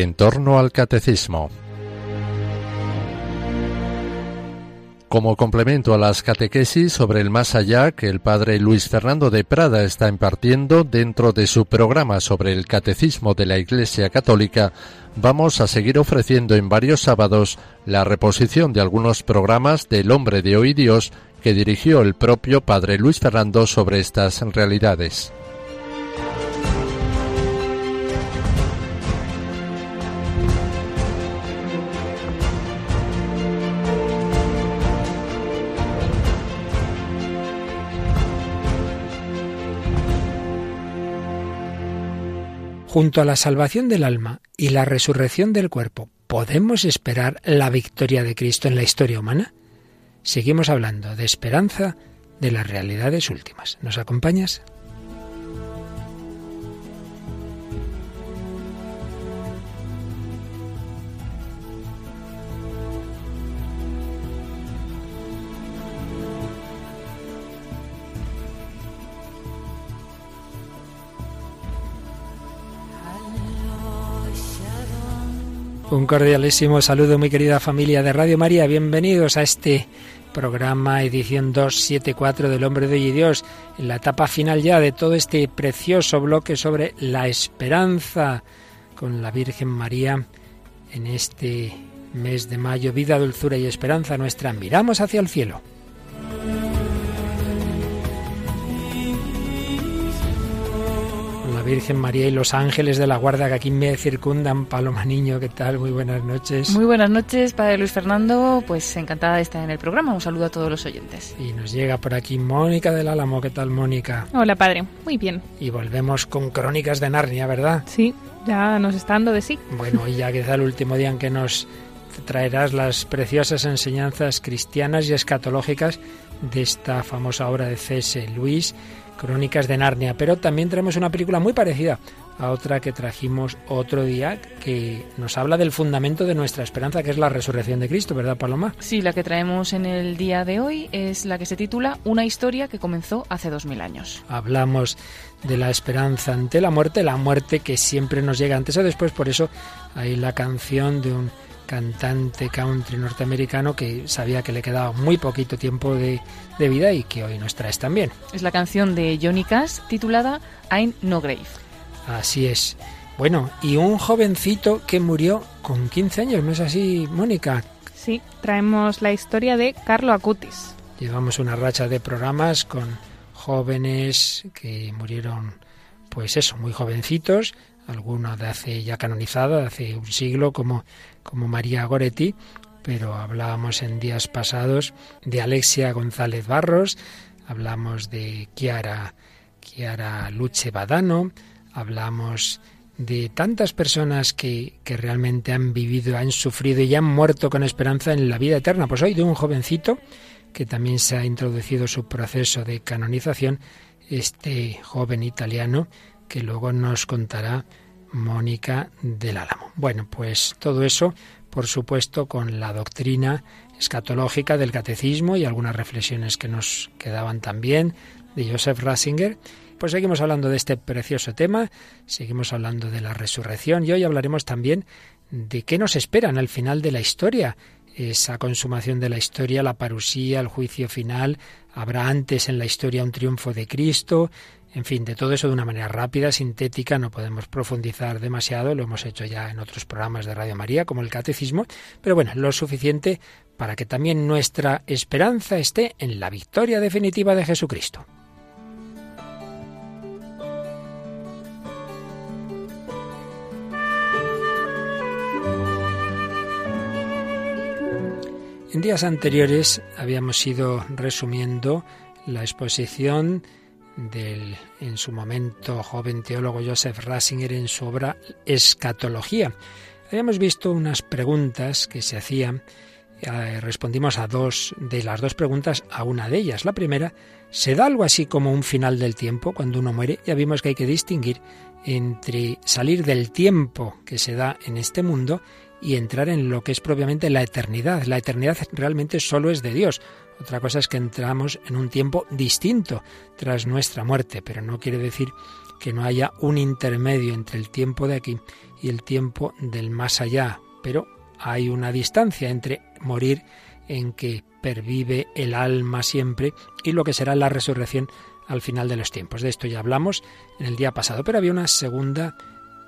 en torno al catecismo. Como complemento a las catequesis sobre el más allá que el padre Luis Fernando de Prada está impartiendo dentro de su programa sobre el catecismo de la Iglesia Católica, vamos a seguir ofreciendo en varios sábados la reposición de algunos programas del Hombre de Hoy Dios que dirigió el propio padre Luis Fernando sobre estas realidades. Junto a la salvación del alma y la resurrección del cuerpo, ¿podemos esperar la victoria de Cristo en la historia humana? Seguimos hablando de esperanza de las realidades últimas. ¿Nos acompañas? Un cordialísimo saludo, muy querida familia de Radio María. Bienvenidos a este programa, edición 274 del Hombre de hoy y Dios, en la etapa final ya de todo este precioso bloque sobre la esperanza con la Virgen María en este mes de mayo. Vida, dulzura y esperanza nuestra. Miramos hacia el cielo. Virgen María y los ángeles de la guarda que aquí me circundan. Paloma Niño, ¿qué tal? Muy buenas noches. Muy buenas noches, Padre Luis Fernando. Pues encantada de estar en el programa. Un saludo a todos los oyentes. Y nos llega por aquí Mónica del Álamo. ¿Qué tal, Mónica? Hola, Padre. Muy bien. Y volvemos con Crónicas de Narnia, ¿verdad? Sí, ya nos está dando de sí. Bueno, y ya quizá el último día en que nos traerás las preciosas enseñanzas cristianas y escatológicas de esta famosa obra de C.S. Luis Crónicas de Narnia, pero también tenemos una película muy parecida a otra que trajimos otro día que nos habla del fundamento de nuestra esperanza, que es la resurrección de Cristo, ¿verdad, Paloma? Sí, la que traemos en el día de hoy es la que se titula Una historia que comenzó hace dos mil años. Hablamos de la esperanza ante la muerte, la muerte que siempre nos llega antes o después, por eso hay la canción de un cantante country norteamericano que sabía que le quedaba muy poquito tiempo de, vida y que hoy nos traes también. Es la canción de Johnny Cash titulada I'm No Grave. Así es. Bueno, y un jovencito que murió con 15 años, ¿no es así, Mónica? Sí, traemos la historia de Carlo Acutis. Llevamos una racha de programas con jóvenes que murieron, pues eso, muy jovencitos, algunos de hace ya canonizada, de hace un siglo, como como María Goretti, pero hablábamos en días pasados de Alexia González Barros, hablamos de Chiara, Chiara Luche Badano, hablamos de tantas personas que, que, realmente han vivido, han sufrido y han muerto con esperanza en la vida eterna. Pues hoy de un jovencito que también se ha introducido su proceso de canonización, este joven italiano que luego nos contará Mónica del Álamo. Bueno, pues todo eso, por supuesto, con la doctrina escatológica del catecismo y algunas reflexiones que nos quedaban también de Joseph Ratzinger. Pues seguimos hablando de este precioso tema, seguimos hablando de la resurrección y hoy hablaremos también de qué nos esperan al final de la historia, esa consumación de la historia, la parusía, el juicio final, habrá antes en la historia un triunfo de Cristo, en fin, de todo eso de una manera rápida, sintética, no podemos profundizar demasiado, lo hemos hecho ya en otros programas de Radio María, como el Catecismo, pero bueno, lo suficiente para que también nuestra esperanza esté en la victoria definitiva de Jesucristo. En días anteriores habíamos ido resumiendo la exposición del en su momento joven teólogo Joseph Ratzinger en su obra Escatología. Habíamos visto unas preguntas que se hacían, eh, respondimos a dos de las dos preguntas a una de ellas. La primera, ¿se da algo así como un final del tiempo cuando uno muere? Ya vimos que hay que distinguir entre salir del tiempo que se da en este mundo y entrar en lo que es propiamente la eternidad. La eternidad realmente solo es de Dios. Otra cosa es que entramos en un tiempo distinto tras nuestra muerte, pero no quiere decir que no haya un intermedio entre el tiempo de aquí y el tiempo del más allá, pero hay una distancia entre morir en que pervive el alma siempre y lo que será la resurrección al final de los tiempos. De esto ya hablamos en el día pasado, pero había una segunda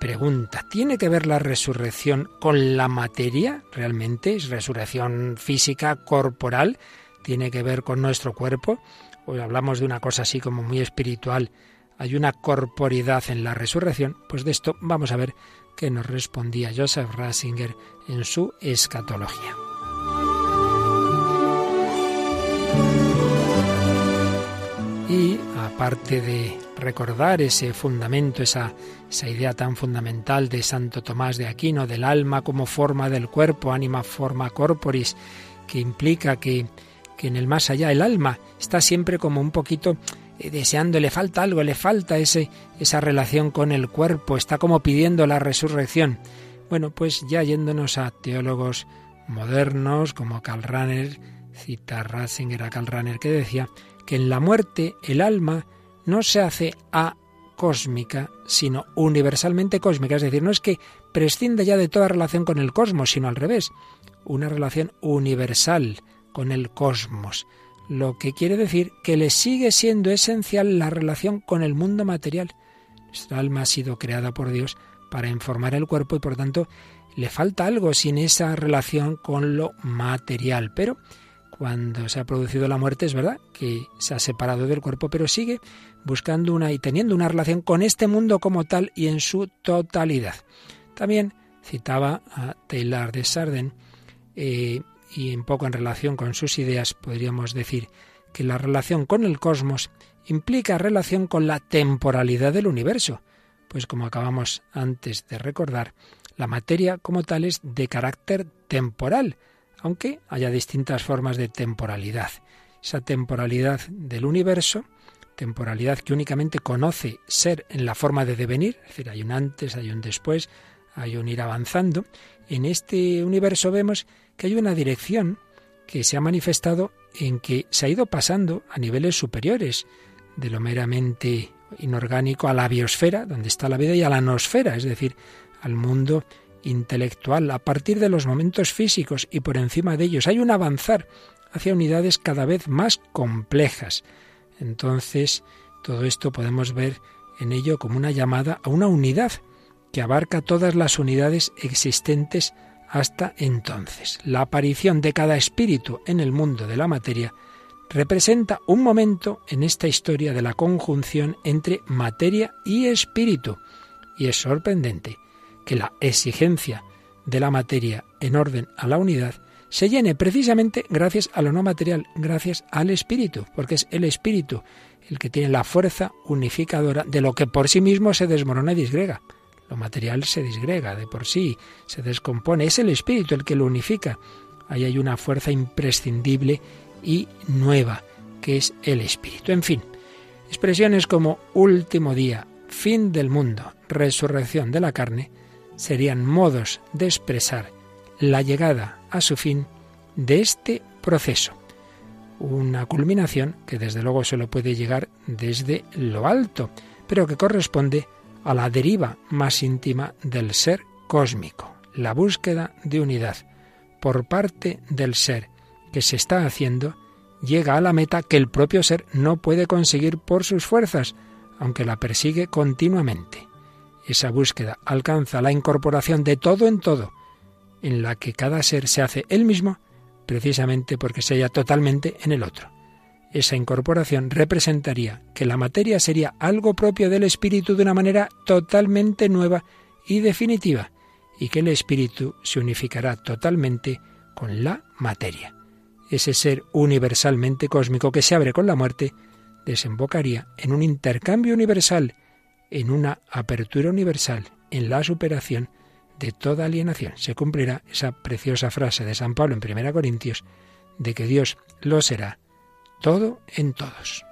pregunta. ¿Tiene que ver la resurrección con la materia realmente? ¿Es resurrección física, corporal? ¿Tiene que ver con nuestro cuerpo? Hoy hablamos de una cosa así como muy espiritual. ¿Hay una corporidad en la resurrección? Pues de esto vamos a ver qué nos respondía Joseph Ratzinger en su escatología. Y aparte de recordar ese fundamento, esa, esa idea tan fundamental de Santo Tomás de Aquino, del alma como forma del cuerpo, anima forma corporis, que implica que, que en el más allá el alma está siempre como un poquito eh, deseando, le falta algo, le falta ese, esa relación con el cuerpo, está como pidiendo la resurrección. Bueno, pues ya yéndonos a teólogos modernos como Karl Rahner, cita Ratzinger a Karl Rahner que decía que en la muerte el alma no se hace a cósmica, sino universalmente cósmica. Es decir, no es que prescinde ya de toda relación con el cosmos, sino al revés, una relación universal con el cosmos. Lo que quiere decir que le sigue siendo esencial la relación con el mundo material. Nuestra alma ha sido creada por Dios para informar el cuerpo y por tanto le falta algo sin esa relación con lo material. Pero cuando se ha producido la muerte es verdad que se ha separado del cuerpo, pero sigue buscando una y teniendo una relación con este mundo como tal y en su totalidad. También citaba a Taylor de Sarden eh, y un poco en relación con sus ideas podríamos decir que la relación con el cosmos implica relación con la temporalidad del universo, pues como acabamos antes de recordar, la materia como tal es de carácter temporal, aunque haya distintas formas de temporalidad. Esa temporalidad del universo, temporalidad que únicamente conoce ser en la forma de devenir, es decir, hay un antes, hay un después, hay un ir avanzando. En este universo vemos que hay una dirección que se ha manifestado en que se ha ido pasando a niveles superiores de lo meramente inorgánico a la biosfera, donde está la vida, y a la nosfera, es decir, al mundo intelectual, a partir de los momentos físicos y por encima de ellos. Hay un avanzar hacia unidades cada vez más complejas. Entonces, todo esto podemos ver en ello como una llamada a una unidad que abarca todas las unidades existentes hasta entonces. La aparición de cada espíritu en el mundo de la materia representa un momento en esta historia de la conjunción entre materia y espíritu. Y es sorprendente que la exigencia de la materia en orden a la unidad se llene precisamente gracias a lo no material, gracias al espíritu, porque es el espíritu el que tiene la fuerza unificadora de lo que por sí mismo se desmorona y disgrega. Lo material se disgrega de por sí, se descompone, es el espíritu el que lo unifica. Ahí hay una fuerza imprescindible y nueva, que es el espíritu. En fin, expresiones como último día, fin del mundo, resurrección de la carne, serían modos de expresar la llegada a su fin de este proceso. Una culminación que desde luego solo puede llegar desde lo alto, pero que corresponde a la deriva más íntima del ser cósmico, la búsqueda de unidad por parte del ser que se está haciendo llega a la meta que el propio ser no puede conseguir por sus fuerzas, aunque la persigue continuamente. Esa búsqueda alcanza la incorporación de todo en todo, en la que cada ser se hace él mismo precisamente porque se halla totalmente en el otro. Esa incorporación representaría que la materia sería algo propio del espíritu de una manera totalmente nueva y definitiva, y que el espíritu se unificará totalmente con la materia. Ese ser universalmente cósmico que se abre con la muerte desembocaría en un intercambio universal en una apertura universal, en la superación de toda alienación. Se cumplirá esa preciosa frase de San Pablo en 1 Corintios de que Dios lo será todo en todos.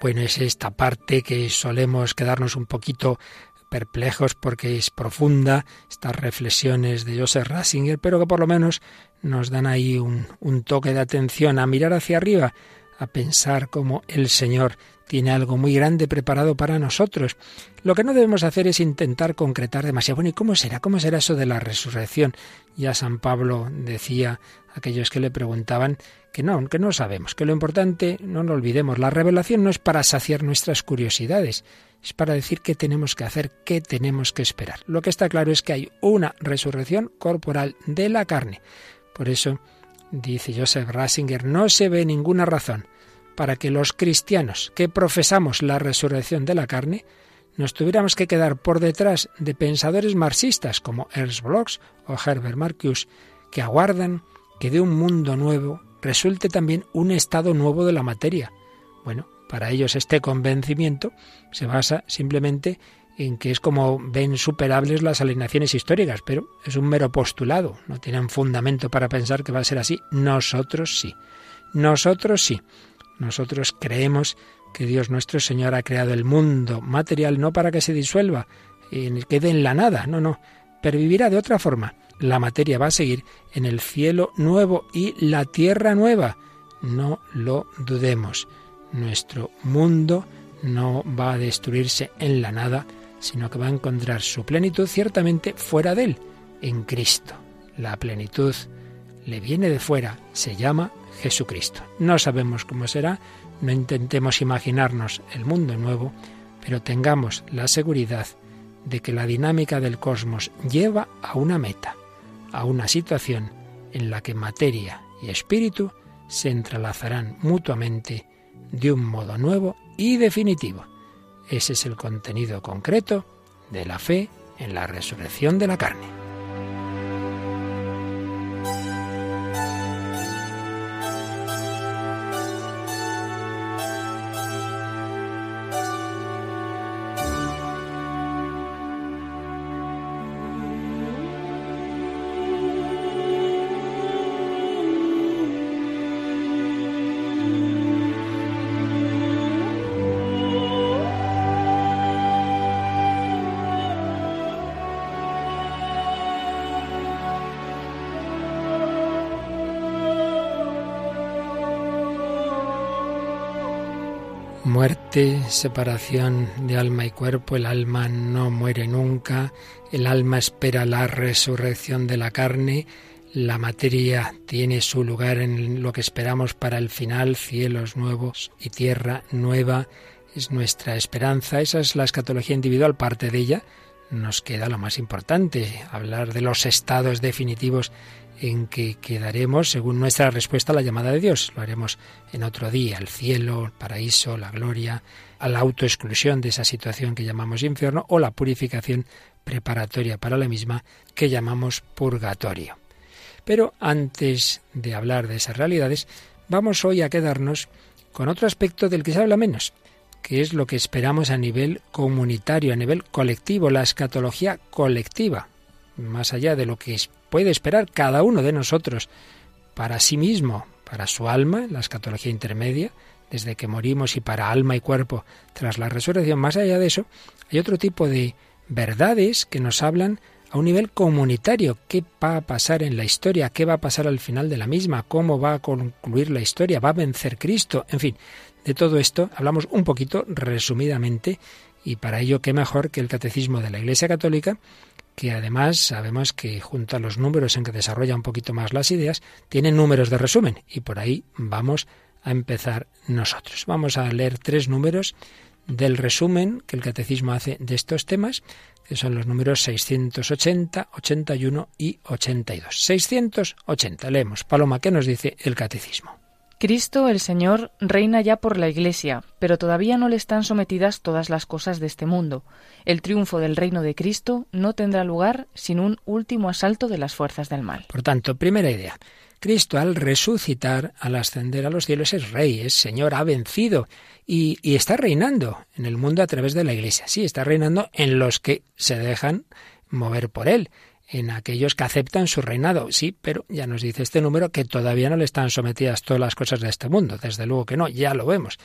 Bueno, es esta parte que solemos quedarnos un poquito perplejos porque es profunda, estas reflexiones de Joseph Ratzinger, pero que por lo menos nos dan ahí un, toque de atención a mirar hacia arriba, a pensar cómo el Señor tiene algo muy grande preparado para nosotros. Lo que no debemos hacer es intentar concretar demasiado. Bueno, ¿y cómo será? ¿Cómo será eso de la resurrección? Ya San Pablo decía a aquellos que le preguntaban que no, que no sabemos, que lo importante, no lo olvidemos, la revelación no es para saciar nuestras curiosidades, es para decir qué tenemos que hacer, qué tenemos que esperar. Lo que está claro es que hay una resurrección corporal de la carne. Por eso, dice Joseph Rasinger, no se ve ninguna razón para que los cristianos que profesamos la resurrección de la carne nos tuviéramos que quedar por detrás de pensadores marxistas como Ernst Bloch o Herbert Marcuse, que aguardan que de un mundo nuevo resulte también un estado nuevo de la materia. Bueno, para ellos este convencimiento se basa simplemente en que es como ven superables las alineaciones históricas, pero es un mero postulado, no tienen fundamento para pensar que va a ser así. Nosotros sí. Nosotros sí. Nosotros creemos que Dios nuestro Señor ha creado el mundo material no para que se disuelva y quede en la nada, no, no, pervivirá de otra forma. La materia va a seguir en el cielo nuevo y la tierra nueva. No lo dudemos. Nuestro mundo no va a destruirse en la nada, sino que va a encontrar su plenitud ciertamente fuera de él, en Cristo. La plenitud le viene de fuera, se llama Jesucristo. No sabemos cómo será, no intentemos imaginarnos el mundo nuevo, pero tengamos la seguridad de que la dinámica del cosmos lleva a una meta, a una situación en la que materia y espíritu se entrelazarán mutuamente de un modo nuevo y definitivo. Ese es el contenido concreto de la fe en la resurrección de la carne. Separación de alma y cuerpo, el alma no muere nunca, el alma espera la resurrección de la carne, la materia tiene su lugar en lo que esperamos para el final, cielos nuevos y tierra nueva, es nuestra esperanza, esa es la escatología individual, parte de ella nos queda lo más importante, hablar de los estados definitivos en que quedaremos según nuestra respuesta a la llamada de Dios. Lo haremos en otro día, el cielo, el paraíso, la gloria, a la autoexclusión de esa situación que llamamos infierno o la purificación preparatoria para la misma que llamamos purgatorio. Pero antes de hablar de esas realidades, vamos hoy a quedarnos con otro aspecto del que se habla menos, que es lo que esperamos a nivel comunitario, a nivel colectivo, la escatología colectiva, más allá de lo que puede esperar cada uno de nosotros para sí mismo, para su alma, la escatología intermedia, desde que morimos y para alma y cuerpo tras la resurrección. Más allá de eso, hay otro tipo de verdades que nos hablan a un nivel comunitario. ¿Qué va a pasar en la historia? ¿Qué va a pasar al final de la misma? ¿Cómo va a concluir la historia? ¿Va a vencer Cristo? En fin, de todo esto hablamos un poquito resumidamente y para ello qué mejor que el Catecismo de la Iglesia Católica que además sabemos que junto a los números en que desarrolla un poquito más las ideas, tiene números de resumen y por ahí vamos a empezar nosotros. Vamos a leer tres números del resumen que el catecismo hace de estos temas, que son los números 680, 81 y 82. 680, leemos. Paloma, ¿qué nos dice el catecismo? Cristo el Señor reina ya por la Iglesia, pero todavía no le están sometidas todas las cosas de este mundo. El triunfo del reino de Cristo no tendrá lugar sin un último asalto de las fuerzas del mal. Por tanto, primera idea. Cristo al resucitar, al ascender a los cielos, es rey, es Señor, ha vencido y, está reinando en el mundo a través de la Iglesia. Sí, está reinando en los que se dejan mover por él en aquellos que aceptan su reinado. Sí, pero ya nos dice este número que todavía no le están sometidas todas las cosas de este mundo. Desde luego que no, ya lo vemos.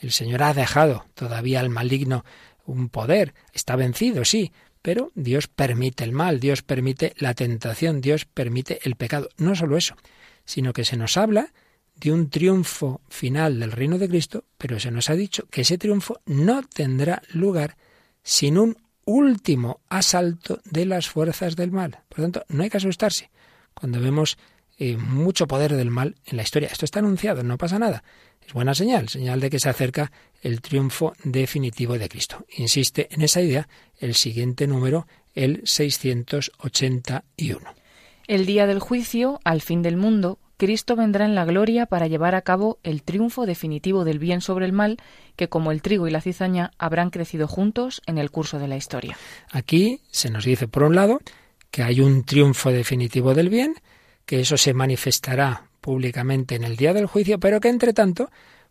El Señor ha dejado todavía al maligno un poder. Está vencido, sí, pero Dios permite el mal, Dios permite la tentación, Dios permite el pecado. No solo eso, sino que se nos habla de un triunfo final del reino de Cristo, pero se nos ha dicho que ese triunfo no tendrá lugar sin un último asalto de las fuerzas del mal. Por lo tanto, no hay que asustarse cuando vemos eh, mucho poder del mal en la historia. Esto está anunciado, no pasa nada. Es buena señal, señal de que se acerca el triunfo definitivo de Cristo. Insiste en esa idea el siguiente número, el 681. El día del juicio, al fin del mundo, Cristo vendrá en la gloria para llevar a cabo el triunfo definitivo del bien sobre el mal, que como el trigo y la cizaña habrán crecido juntos en el curso de la historia. Aquí se nos dice, por un lado, que hay un triunfo definitivo del bien, que eso se manifestará públicamente en el día del juicio, pero que entre tanto,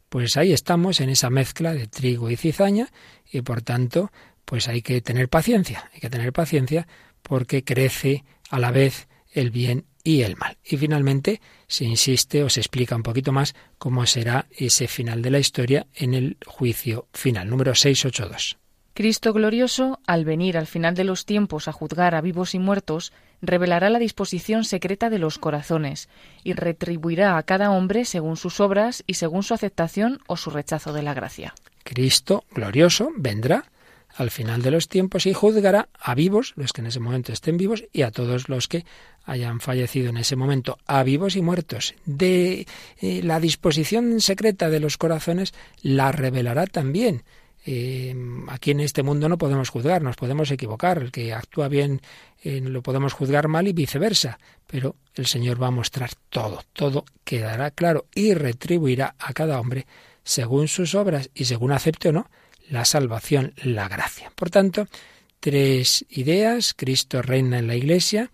pues ahí estamos en esa mezcla de trigo y cizaña, y por tanto, pues hay que tener paciencia, hay que tener paciencia porque crece a la vez el bien y el mal. Y finalmente se insiste o se explica un poquito más cómo será ese final de la historia en el juicio final, número 682. Cristo glorioso, al venir al final de los tiempos a juzgar a vivos y muertos, revelará la disposición secreta de los corazones y retribuirá a cada hombre según sus obras y según su aceptación o su rechazo de la gracia. Cristo glorioso vendrá al final de los tiempos y juzgará a vivos, los que en ese momento estén vivos, y a todos los que hayan fallecido en ese momento, a vivos y muertos. De eh, la disposición secreta de los corazones la revelará también. Eh, aquí en este mundo no podemos juzgar, nos podemos equivocar. El que actúa bien eh, lo podemos juzgar mal y viceversa. Pero el Señor va a mostrar todo, todo quedará claro y retribuirá a cada hombre según sus obras y según acepte o no la salvación, la gracia. Por tanto, tres ideas. Cristo reina en la Iglesia,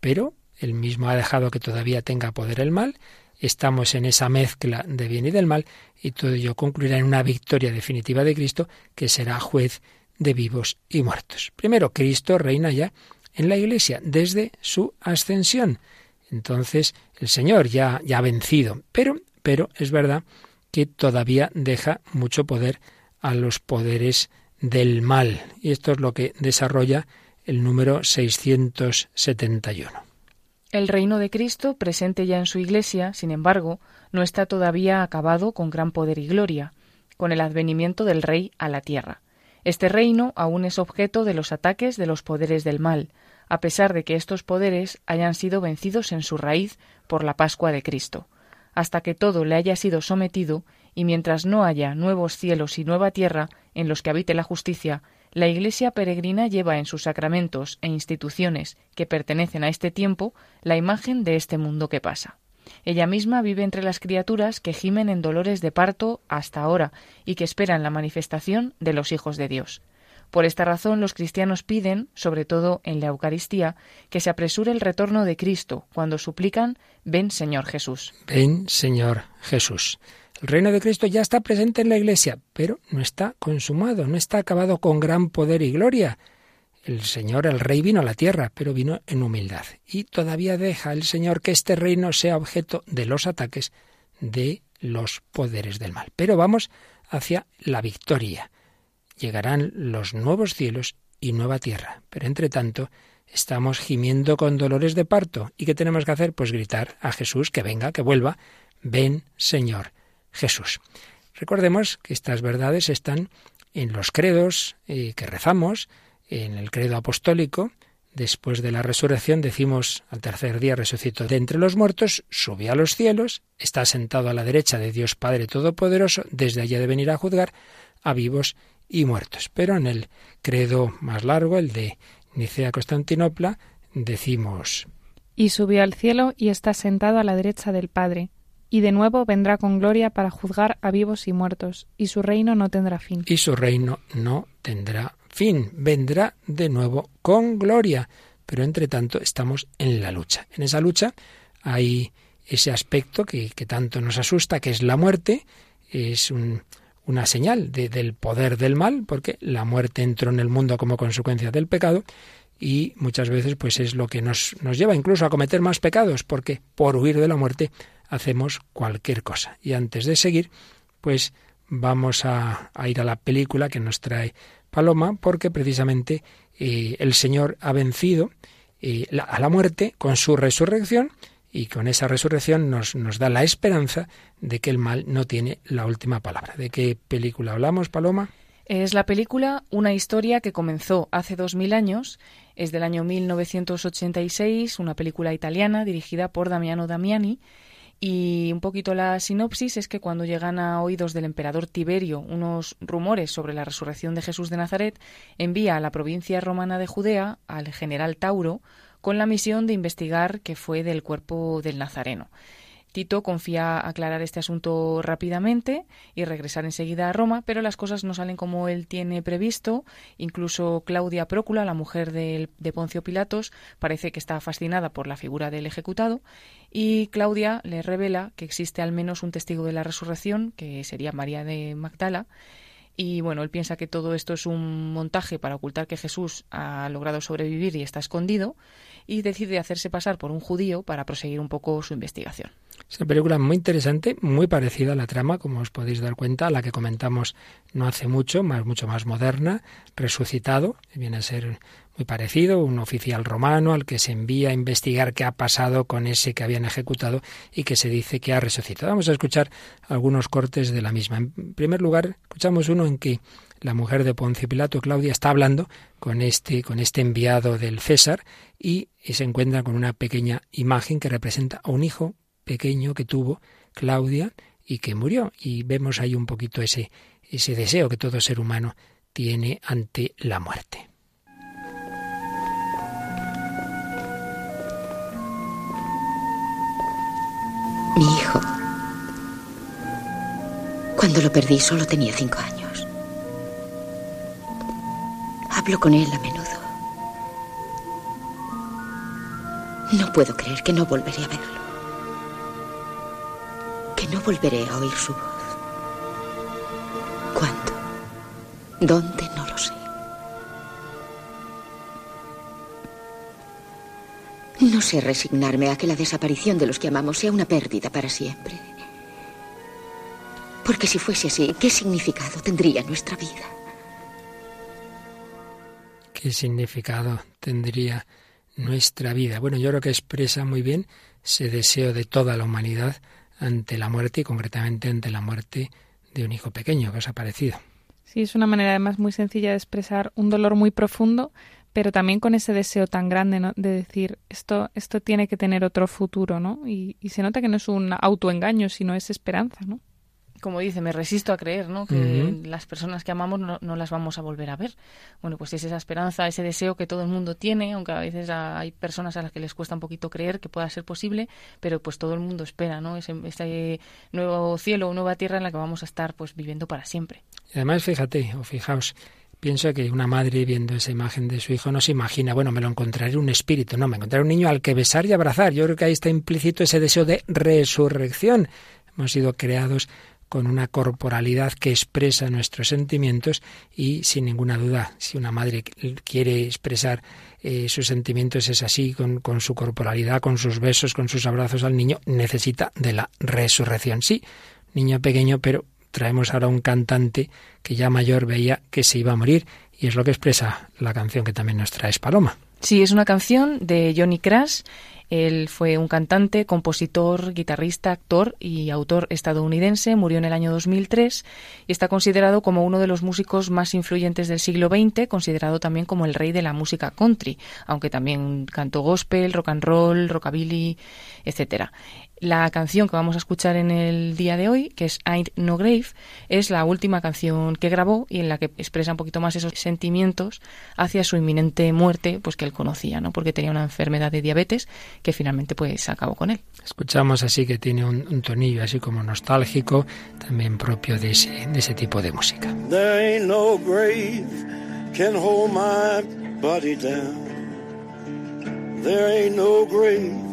pero él mismo ha dejado que todavía tenga poder el mal. Estamos en esa mezcla de bien y del mal y todo ello concluirá en una victoria definitiva de Cristo que será juez de vivos y muertos. Primero, Cristo reina ya en la Iglesia desde su ascensión. Entonces, el Señor ya, ya ha vencido, pero, pero es verdad que todavía deja mucho poder a los poderes del mal. Y esto es lo que desarrolla el número 671. El reino de Cristo, presente ya en su Iglesia, sin embargo, no está todavía acabado con gran poder y gloria, con el advenimiento del Rey a la tierra. Este reino aún es objeto de los ataques de los poderes del mal, a pesar de que estos poderes hayan sido vencidos en su raíz por la Pascua de Cristo. Hasta que todo le haya sido sometido, y mientras no haya nuevos cielos y nueva tierra en los que habite la justicia, la Iglesia peregrina lleva en sus sacramentos e instituciones que pertenecen a este tiempo la imagen de este mundo que pasa. Ella misma vive entre las criaturas que gimen en dolores de parto hasta ahora y que esperan la manifestación de los hijos de Dios. Por esta razón los cristianos piden, sobre todo en la Eucaristía, que se apresure el retorno de Cristo cuando suplican Ven Señor Jesús. Ven Señor Jesús. El reino de Cristo ya está presente en la Iglesia, pero no está consumado, no está acabado con gran poder y gloria. El Señor, el Rey, vino a la tierra, pero vino en humildad. Y todavía deja el Señor que este reino sea objeto de los ataques de los poderes del mal. Pero vamos hacia la victoria. Llegarán los nuevos cielos y nueva tierra. Pero entre tanto, estamos gimiendo con dolores de parto. ¿Y qué tenemos que hacer? Pues gritar a Jesús que venga, que vuelva. Ven, Señor. Jesús. Recordemos que estas verdades están en los credos eh, que rezamos, en el credo apostólico. Después de la resurrección decimos al tercer día resucitó de entre los muertos, subió a los cielos, está sentado a la derecha de Dios Padre Todopoderoso, desde allá de venir a juzgar a vivos y muertos. Pero en el credo más largo, el de Nicea Constantinopla, decimos Y subió al cielo y está sentado a la derecha del Padre y de nuevo vendrá con gloria para juzgar a vivos y muertos, y su reino no tendrá fin. Y su reino no tendrá fin. Vendrá de nuevo con gloria. Pero entre tanto estamos en la lucha. En esa lucha hay ese aspecto que, tanto nos asusta, que es la muerte. Es una señal del poder del mal, porque la muerte entró en el mundo como consecuencia del pecado y muchas veces pues es lo que nos, nos lleva incluso a cometer más pecados, porque por huir de la muerte hacemos cualquier cosa. Y antes de seguir, pues vamos a, ir a la película que nos trae Paloma, porque precisamente eh, el Señor ha vencido eh, a la muerte con su resurrección y con esa resurrección nos, nos da la esperanza de que el mal no tiene la última palabra. ¿De qué película hablamos, Paloma? Es la película Una historia que comenzó hace dos mil años. Es del año 1986, una película italiana dirigida por Damiano Damiani. Y un poquito la sinopsis es que cuando llegan a oídos del emperador Tiberio unos rumores sobre la resurrección de Jesús de Nazaret, envía a la provincia romana de Judea al general Tauro con la misión de investigar qué fue del cuerpo del Nazareno. Tito confía aclarar este asunto rápidamente y regresar enseguida a Roma, pero las cosas no salen como él tiene previsto. Incluso Claudia Prócula, la mujer de, de Poncio Pilatos, parece que está fascinada por la figura del ejecutado y Claudia le revela que existe al menos un testigo de la resurrección, que sería María de Magdala, y bueno, él piensa que todo esto es un montaje para ocultar que Jesús ha logrado sobrevivir y está escondido, y decide hacerse pasar por un judío para proseguir un poco su investigación. Es una película muy interesante, muy parecida a la trama, como os podéis dar cuenta, a la que comentamos no hace mucho, más, mucho más moderna, resucitado, viene a ser muy parecido, un oficial romano al que se envía a investigar qué ha pasado con ese que habían ejecutado y que se dice que ha resucitado. Vamos a escuchar algunos cortes de la misma. En primer lugar, escuchamos uno en que la mujer de Poncio Pilato, Claudia, está hablando con este, con este enviado del César y se encuentra con una pequeña imagen que representa a un hijo pequeño que tuvo Claudia y que murió. Y vemos ahí un poquito ese, ese deseo que todo ser humano tiene ante la muerte. Mi hijo. Cuando lo perdí solo tenía cinco años. Hablo con él a menudo. No puedo creer que no volveré a verlo no volveré a oír su voz. ¿Cuándo? ¿Dónde? No lo sé. No sé resignarme a que la desaparición de los que amamos sea una pérdida para siempre. Porque si fuese así, ¿qué significado tendría nuestra vida? ¿Qué significado tendría nuestra vida? Bueno, yo creo que expresa muy bien ese deseo de toda la humanidad ante la muerte y concretamente ante la muerte de un hijo pequeño. que os ha parecido? Sí, es una manera además muy sencilla de expresar un dolor muy profundo, pero también con ese deseo tan grande ¿no? de decir esto, esto tiene que tener otro futuro, ¿no? Y, y se nota que no es un autoengaño, sino es esperanza, ¿no? Como dice, me resisto a creer, ¿no? Que las personas que amamos no, no, las vamos a volver a ver. Bueno, pues es esa esperanza, ese deseo que todo el mundo tiene, aunque a veces hay personas a las que les cuesta un poquito creer que pueda ser posible, pero pues todo el mundo espera, ¿no? Ese, ese nuevo cielo o nueva tierra en la que vamos a estar pues viviendo para siempre. Y además, fíjate, o fijaos, pienso que una madre viendo esa imagen de su hijo no se imagina, bueno, me lo encontraré un espíritu, no, me encontraré un niño al que besar y abrazar. Yo creo que ahí está implícito ese deseo de resurrección. Hemos sido creados con una corporalidad que expresa nuestros sentimientos y sin ninguna duda, si una madre quiere expresar eh, sus sentimientos es así, con, con, su corporalidad, con sus besos, con sus abrazos al niño, necesita de la resurrección. Sí, niño pequeño, pero traemos ahora un cantante que ya mayor veía que se iba a morir y es lo que expresa la canción que también nos trae Paloma. Sí, es una canción de Johnny Crash él fue un cantante, compositor, guitarrista, actor y autor estadounidense. Murió en el año 2003 y está considerado como uno de los músicos más influyentes del siglo XX, considerado también como el rey de la música country, aunque también cantó gospel, rock and roll, rockabilly, etcétera. La canción que vamos a escuchar en el día de hoy, que es Ain't No Grave, es la última canción que grabó y en la que expresa un poquito más esos sentimientos hacia su inminente muerte, pues que él conocía, ¿no? Porque tenía una enfermedad de diabetes que finalmente pues acabó con él. Escuchamos así que tiene un, tonillo así como nostálgico, también propio de ese, de ese tipo de música. There ain't no grave can hold my body down. There ain't no grave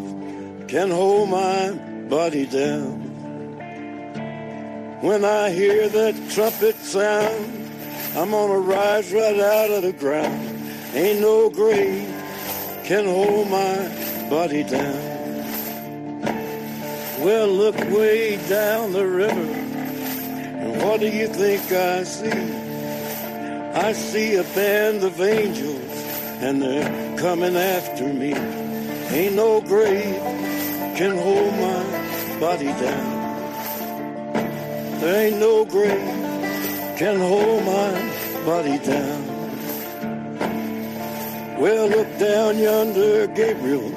can hold my body down. When I hear that trumpet sound, I'm gonna rise right out of the ground. Ain't no grave can hold my body down. Well, look way down the river, and what do you think I see? I see a band of angels, and they're coming after me. Ain't no grave can hold my body down. There ain't no grave can hold my body down. Well, look down yonder, Gabriel.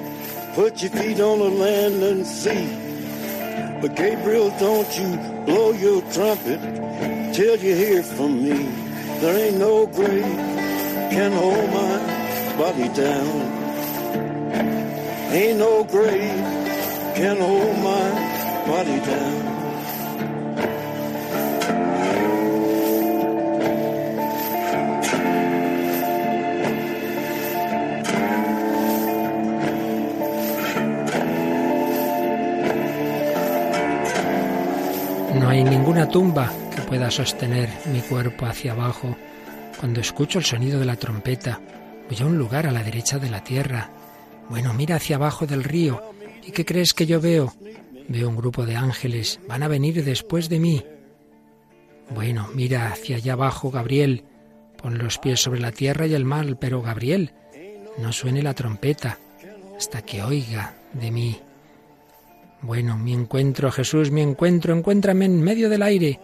Put your feet on the land and see. But Gabriel, don't you blow your trumpet till you hear from me. There ain't no grave can hold my body down. Ain't no grave hold my body down. No hay ninguna tumba que pueda sostener mi cuerpo hacia abajo. Cuando escucho el sonido de la trompeta, voy a un lugar a la derecha de la tierra. Bueno, mira hacia abajo del río. ¿Y qué crees que yo veo? Veo un grupo de ángeles. Van a venir después de mí. Bueno, mira hacia allá abajo, Gabriel. Pon los pies sobre la tierra y el mar, pero Gabriel, no suene la trompeta hasta que oiga de mí. Bueno, mi encuentro, Jesús, mi encuentro, encuéntrame en medio del aire.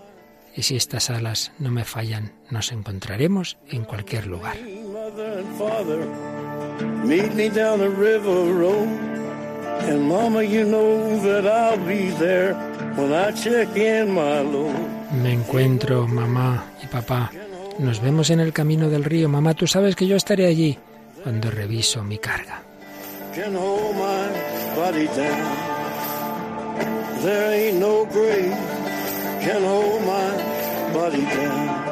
Y si estas alas no me fallan, nos encontraremos en cualquier lugar. Me encuentro, mamá y papá. Nos vemos en el camino del río. Mamá, tú sabes que yo estaré allí cuando reviso mi carga. There ain't no grave can hold my body down.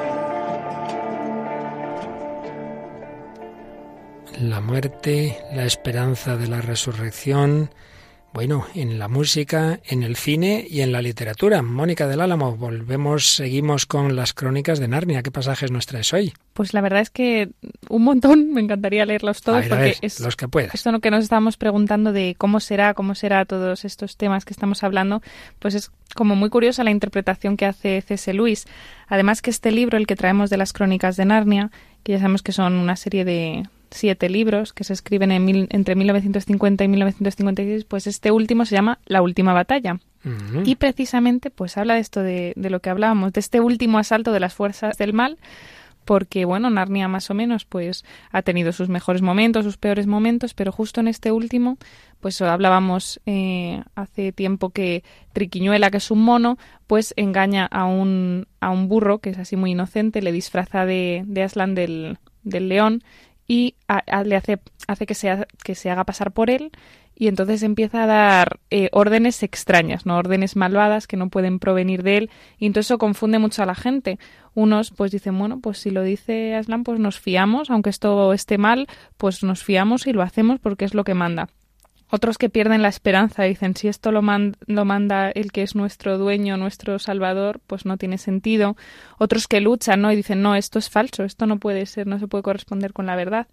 La muerte, la esperanza de la resurrección, bueno, en la música, en el cine y en la literatura. Mónica del Álamo, volvemos, seguimos con las crónicas de Narnia. ¿Qué pasajes nos traes hoy? Pues la verdad es que un montón, me encantaría leerlos todos. porque es los que puedas. Esto lo que nos estamos preguntando de cómo será, cómo será todos estos temas que estamos hablando, pues es como muy curiosa la interpretación que hace C.S. Lewis. Además que este libro, el que traemos de las crónicas de Narnia, que ya sabemos que son una serie de siete libros que se escriben en entre 1950 y 1956, pues este último se llama La última batalla. Y precisamente pues habla de esto de, de lo que hablábamos, de este último asalto de las fuerzas del mal, porque bueno, Narnia más o menos pues ha tenido sus mejores momentos, sus peores momentos, pero justo en este último pues hablábamos eh, hace tiempo que Triquiñuela, que es un mono, pues engaña a un, a un burro, que es así muy inocente, le disfraza de, de Aslan del, del león y le hace, hace que, se, que se haga pasar por él y entonces empieza a dar eh, órdenes extrañas, no órdenes malvadas que no pueden provenir de él y entonces eso confunde mucho a la gente. Unos pues dicen, bueno, pues si lo dice Aslan pues nos fiamos, aunque esto esté mal, pues nos fiamos y lo hacemos porque es lo que manda. Otros que pierden la esperanza dicen, si esto lo, lo, manda el que es nuestro dueño, nuestro salvador, pues no tiene sentido. Otros que luchan, ¿no? Y dicen, no, esto es falso, esto no puede ser, no se puede corresponder con la verdad.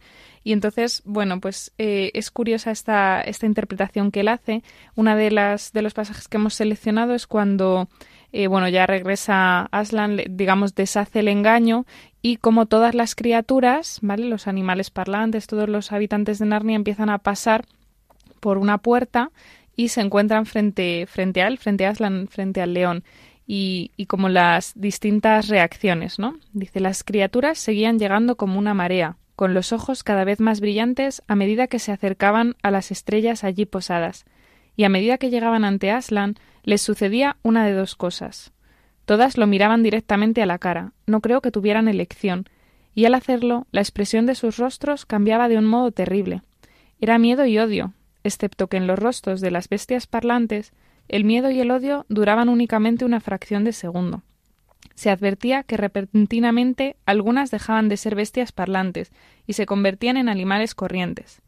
Y entonces, bueno, pues eh, es curiosa esta, esta interpretación que él hace. Una de las de los pasajes que hemos seleccionado es cuando, eh, bueno, ya regresa Aslan, digamos, deshace el engaño y como todas las criaturas, ¿vale? Los animales parlantes, todos los habitantes de Narnia empiezan a pasar por una puerta y se encuentran frente, frente a él, frente a Aslan, frente al león. Y, y, como las distintas reacciones, ¿no? Dice, las criaturas seguían llegando como una marea, con los ojos cada vez más brillantes a medida que se acercaban a las estrellas allí posadas, y a medida que llegaban ante Aslan, les sucedía una de dos cosas. Todas lo miraban directamente a la cara, no creo que tuvieran elección, y al hacerlo, la expresión de sus rostros cambiaba de un modo terrible. Era miedo y odio, excepto que en los rostros de las bestias parlantes el miedo y el odio duraban únicamente una fracción de segundo. Se advertía que repentinamente algunas dejaban de ser bestias parlantes y se convertían en animales corrientes.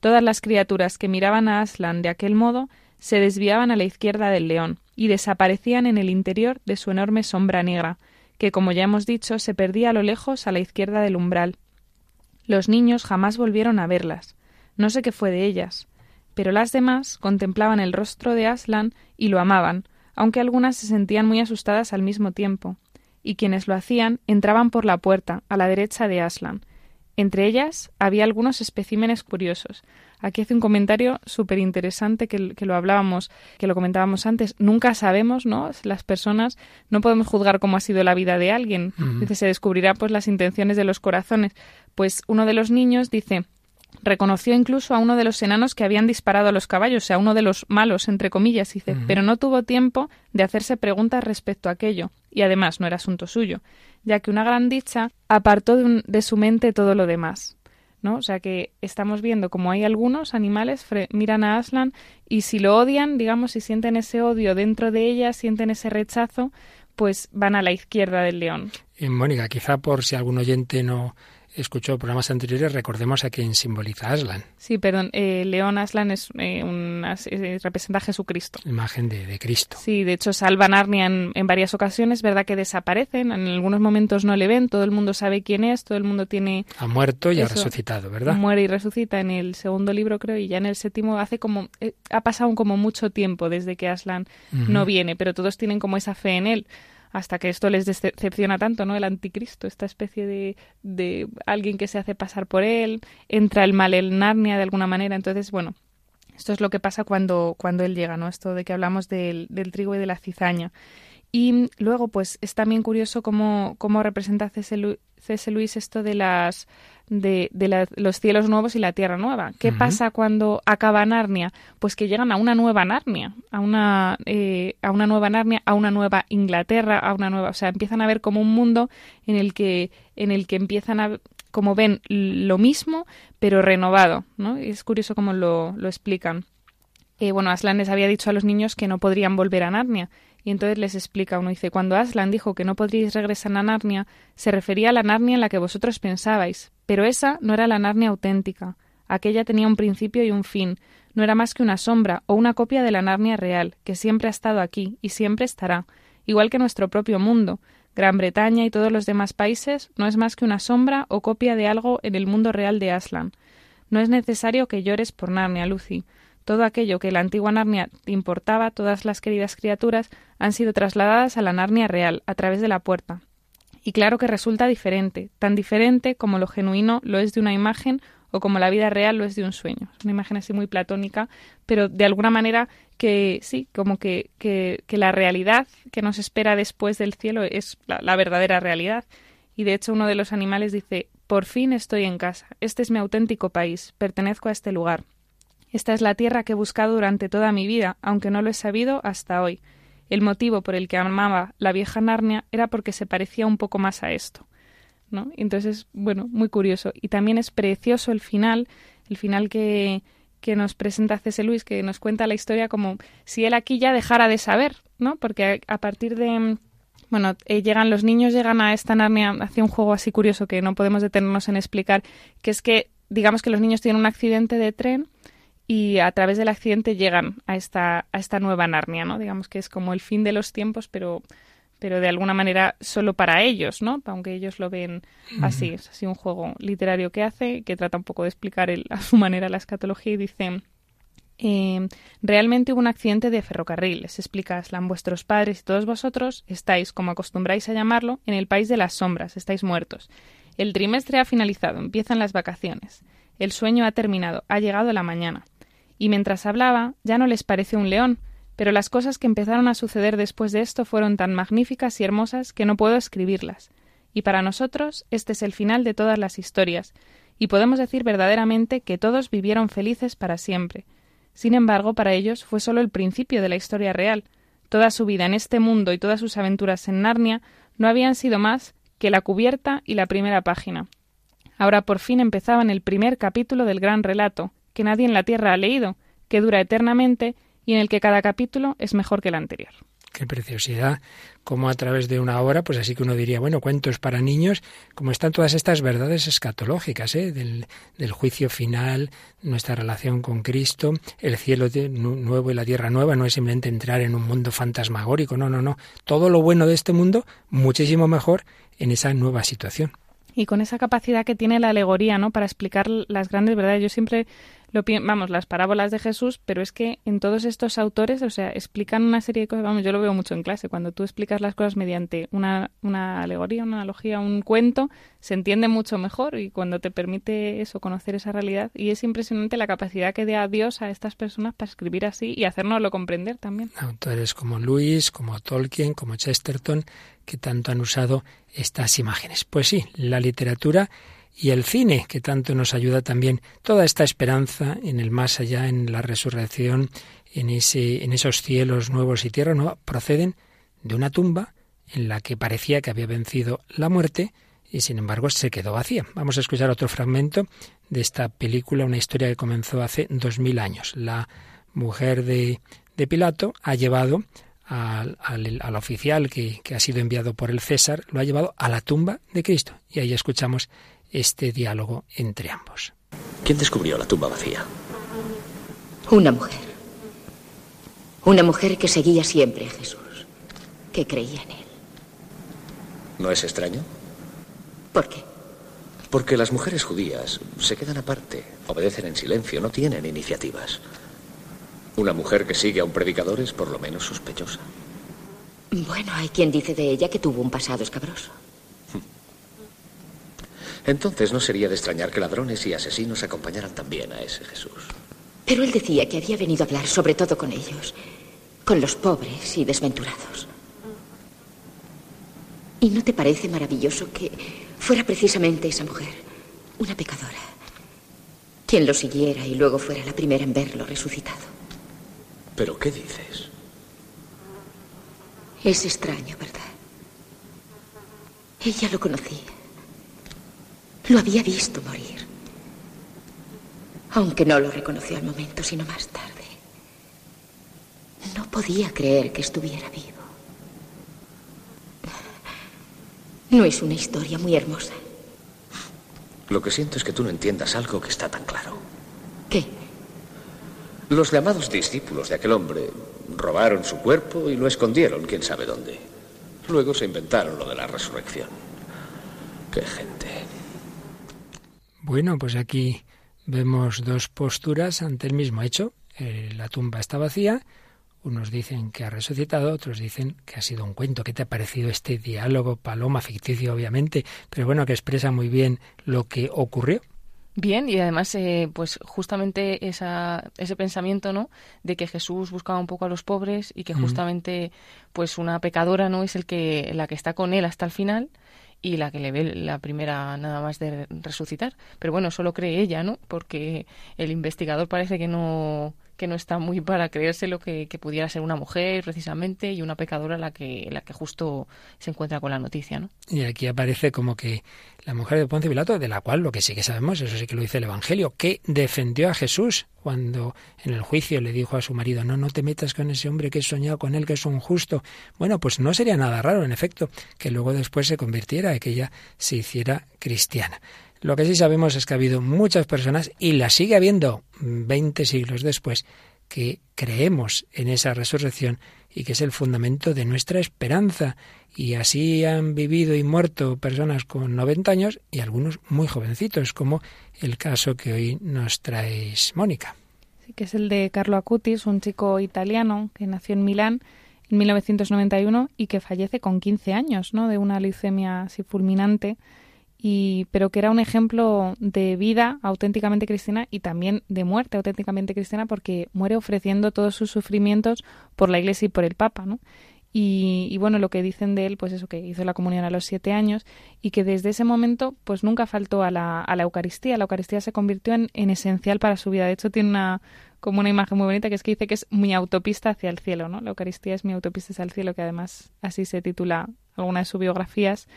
Todas las criaturas que miraban a Aslan de aquel modo se desviaban a la izquierda del león y desaparecían en el interior de su enorme sombra negra, que, como ya hemos dicho, se perdía a lo lejos a la izquierda del umbral. Los niños jamás volvieron a verlas. No sé qué fue de ellas pero las demás contemplaban el rostro de Aslan y lo amaban, aunque algunas se sentían muy asustadas al mismo tiempo, y quienes lo hacían entraban por la puerta, a la derecha de Aslan. Entre ellas había algunos especímenes curiosos. Aquí hace un comentario súper interesante que, que, lo hablábamos, que lo comentábamos antes. Nunca sabemos, ¿no? Las personas no podemos juzgar cómo ha sido la vida de alguien. Dice, se descubrirá pues las intenciones de los corazones. Pues uno de los niños dice, reconoció incluso a uno de los enanos que habían disparado a los caballos, o sea, uno de los malos, entre comillas, dice, pero no tuvo tiempo de hacerse preguntas respecto a aquello, y además no era asunto suyo, ya que una gran dicha apartó de, de su mente todo lo demás. ¿no? O sea que estamos viendo como hay algunos animales miran a Aslan y si lo odian, digamos, si sienten ese odio dentro de ellas, sienten ese rechazo, pues van a la izquierda del león. Y Mónica, quizá por si algún oyente no escuchó programas anteriores, recordemos a quién simboliza Aslan. Sí, perdón, eh, León Aslan es eh, un, representa a Jesucristo. Imagen de, Cristo. Sí, de hecho salva Narnia en, en, varias ocasiones, verdad que desaparecen, en algunos momentos no le ven, todo el mundo sabe quién es, todo el mundo tiene... Ha muerto y ha resucitado, ¿verdad? Muere y resucita en el segundo libro, creo, y ya en el séptimo hace como... Eh, ha pasado como mucho tiempo desde que Aslan no viene, pero todos tienen como esa fe en él hasta que esto les decepciona tanto, ¿no? El anticristo, esta especie de, de alguien que se hace pasar por él, entra el mal en Narnia de alguna manera, entonces, bueno, esto es lo que pasa cuando, cuando él llega, ¿no? Esto de que hablamos del, del trigo y de la cizaña. Y luego, pues, es también curioso cómo, cómo representa C.S. Luis esto de las de, de los cielos nuevos y la tierra nueva. ¿Qué pasa cuando acaba Narnia? Pues que llegan a una nueva Narnia, a una, eh, a una nueva Narnia, a una nueva Inglaterra, a una nueva, o sea, empiezan a ver como un mundo en el que, en el que empiezan a como ven lo mismo, pero renovado, ¿no? Y es curioso cómo lo, lo explican. Eh, bueno, Aslan les había dicho a los niños que no podrían volver a Narnia, y entonces les explica uno, dice, cuando Aslan dijo que no podríais regresar a Narnia, se refería a la Narnia en la que vosotros pensabais, pero esa no era la Narnia auténtica. Aquella tenía un principio y un fin, no era más que una sombra o una copia de la Narnia real, que siempre ha estado aquí y siempre estará, igual que nuestro propio mundo. Gran Bretaña y todos los demás países no es más que una sombra o copia de algo en el mundo real de Aslan. No es necesario que llores por Narnia, Lucy. Todo aquello que la antigua Narnia te importaba, todas las queridas criaturas, han sido trasladadas a la Narnia real, a través de la puerta. Y claro que resulta diferente, tan diferente como lo genuino lo es de una imagen o como la vida real lo es de un sueño. Es una imagen así muy platónica, pero de alguna manera que sí, como que, que, la realidad que nos espera después del cielo es la, la verdadera realidad. Y de hecho uno de los animales dice, por fin estoy en casa, este es mi auténtico país, pertenezco a este lugar. Esta es la tierra que he buscado durante toda mi vida, aunque no lo he sabido hasta hoy. El motivo por el que amaba la vieja Narnia era porque se parecía un poco más a esto. ¿no? Entonces, bueno, muy curioso. Y también es precioso el final, el final que, que nos presenta C.S. Luis, que nos cuenta la historia como si él aquí ya dejara de saber, ¿no? Porque a, partir de... Bueno, eh, llegan los niños, llegan a esta Narnia hacia un juego así curioso que no podemos detenernos en explicar, que es que, digamos que los niños tienen un accidente de tren y a través del accidente llegan a esta, a esta nueva Narnia, ¿no? Digamos que es como el fin de los tiempos, pero, pero de alguna manera solo para ellos, ¿no? Aunque ellos lo ven así. Es así un juego literario que hace, que trata un poco de explicar a su manera la escatología y dice... Eh, realmente hubo un accidente de ferrocarril, les explica Aslan. Vuestros padres y todos vosotros estáis, como acostumbráis a llamarlo, en el país de las sombras, estáis muertos. El trimestre ha finalizado, empiezan las vacaciones. El sueño ha terminado, ha llegado la mañana y mientras hablaba ya no les pareció un león, pero las cosas que empezaron a suceder después de esto fueron tan magníficas y hermosas que no puedo escribirlas. Y para nosotros este es el final de todas las historias, y podemos decir verdaderamente que todos vivieron felices para siempre. Sin embargo, para ellos fue solo el principio de la historia real. Toda su vida en este mundo y todas sus aventuras en Narnia no habían sido más que la cubierta y la primera página. Ahora por fin empezaban el primer capítulo del gran relato, que nadie en la Tierra ha leído, que dura eternamente y en el que cada capítulo es mejor que el anterior. Qué preciosidad, como a través de una obra, pues así que uno diría, bueno, cuentos para niños, como están todas estas verdades escatológicas, ¿eh? del, del juicio final, nuestra relación con Cristo, el cielo nuevo y la tierra nueva, no es simplemente entrar en un mundo fantasmagórico, no, no, no. Todo lo bueno de este mundo, muchísimo mejor en esa nueva situación. Y con esa capacidad que tiene la alegoría, ¿no? Para explicar las grandes verdades. Yo siempre lo vamos, las parábolas de Jesús, pero es que en todos estos autores, o sea, explican una serie de cosas, vamos, yo lo veo mucho en clase, cuando tú explicas las cosas mediante una, una alegoría, una analogía, un cuento, se entiende mucho mejor y cuando te permite eso, conocer esa realidad, y es impresionante la capacidad que da Dios a estas personas para escribir así y hacernoslo comprender también. Autores como Luis, como Tolkien, como Chesterton, que tanto han usado estas imágenes. Pues sí, la literatura y el cine, que tanto nos ayuda también toda esta esperanza en el más allá, en la resurrección, en, ese, en esos cielos nuevos y tierra nueva, proceden de una tumba en la que parecía que había vencido la muerte y sin embargo se quedó vacía. Vamos a escuchar otro fragmento de esta película, una historia que comenzó hace dos mil años. La mujer de, de Pilato ha llevado al, al, oficial que, que, ha sido enviado por el César, lo ha llevado a la tumba de Cristo. Y ahí escuchamos este diálogo entre ambos. ¿Quién descubrió la tumba vacía? Una mujer. Una mujer que seguía siempre a Jesús, que creía en él. ¿No es extraño? ¿Por qué? Porque las mujeres judías se quedan aparte, obedecen en silencio, no tienen iniciativas. Una mujer que sigue a un predicador es por lo menos sospechosa. Bueno, hay quien dice de ella que tuvo un pasado escabroso. Entonces no sería de extrañar que ladrones y asesinos acompañaran también a ese Jesús. Pero él decía que había venido a hablar sobre todo con ellos, con los pobres y desventurados. ¿Y no te parece maravilloso que fuera precisamente esa mujer, una pecadora, quien lo siguiera y luego fuera la primera en verlo resucitado? ¿Pero qué dices? Es extraño, ¿verdad? Ella lo conocía. Lo había visto morir. Aunque no lo reconoció al momento, sino más tarde. No podía creer que estuviera vivo. No es una historia muy hermosa. Lo que siento es que tú no entiendas algo que está tan claro. Los llamados discípulos de aquel hombre robaron su cuerpo y lo escondieron, quién sabe dónde. Luego se inventaron lo de la resurrección. Qué gente. Bueno, pues aquí vemos dos posturas ante el mismo hecho. Eh, la tumba está vacía. Unos dicen que ha resucitado, otros dicen que ha sido un cuento. ¿Qué te ha parecido este diálogo, Paloma, ficticio obviamente, pero bueno, que expresa muy bien lo que ocurrió? Bien, y además, eh, pues justamente esa, ese pensamiento, ¿no? De que Jesús buscaba un poco a los pobres y que justamente, pues una pecadora, ¿no? Es el que, la que está con él hasta el final y la que le ve la primera nada más de resucitar. Pero bueno, solo cree ella, ¿no? Porque el investigador parece que no que no está muy para creerse lo que, pudiera ser una mujer precisamente y una pecadora la que, la que justo se encuentra con la noticia. ¿no? Y aquí aparece como que la mujer de Ponce Pilato, de la cual lo que sí que sabemos, eso sí que lo dice el Evangelio, que defendió a Jesús cuando en el juicio le dijo a su marido, no, no te metas con ese hombre que he soñado con él, que es un justo. Bueno, pues no sería nada raro, en efecto, que luego después se convirtiera, que ella se hiciera cristiana. Lo que sí sabemos es que ha habido muchas personas, y la sigue habiendo 20 siglos después, que creemos en esa resurrección y que es el fundamento de nuestra esperanza. Y así han vivido y muerto personas con 90 años y algunos muy jovencitos, como el caso que hoy nos traes, Mónica. Sí, que es el de Carlo Acutis, un chico italiano que nació en Milán en 1991 y que fallece con 15 años, ¿no? De una leucemia así fulminante y, pero que era un ejemplo de vida auténticamente cristiana y también de muerte auténticamente cristiana porque muere ofreciendo todos sus sufrimientos por la Iglesia y por el Papa, ¿no? Y, bueno, lo que dicen de él, pues eso, que hizo la comunión a los siete años y que desde ese momento, pues nunca faltó a la, Eucaristía. La Eucaristía se convirtió en, en, esencial para su vida. De hecho, tiene una, como una imagen muy bonita que es que dice que es mi autopista hacia el cielo, ¿no? La Eucaristía es mi autopista hacia el cielo, que además así se titula alguna de sus biografías.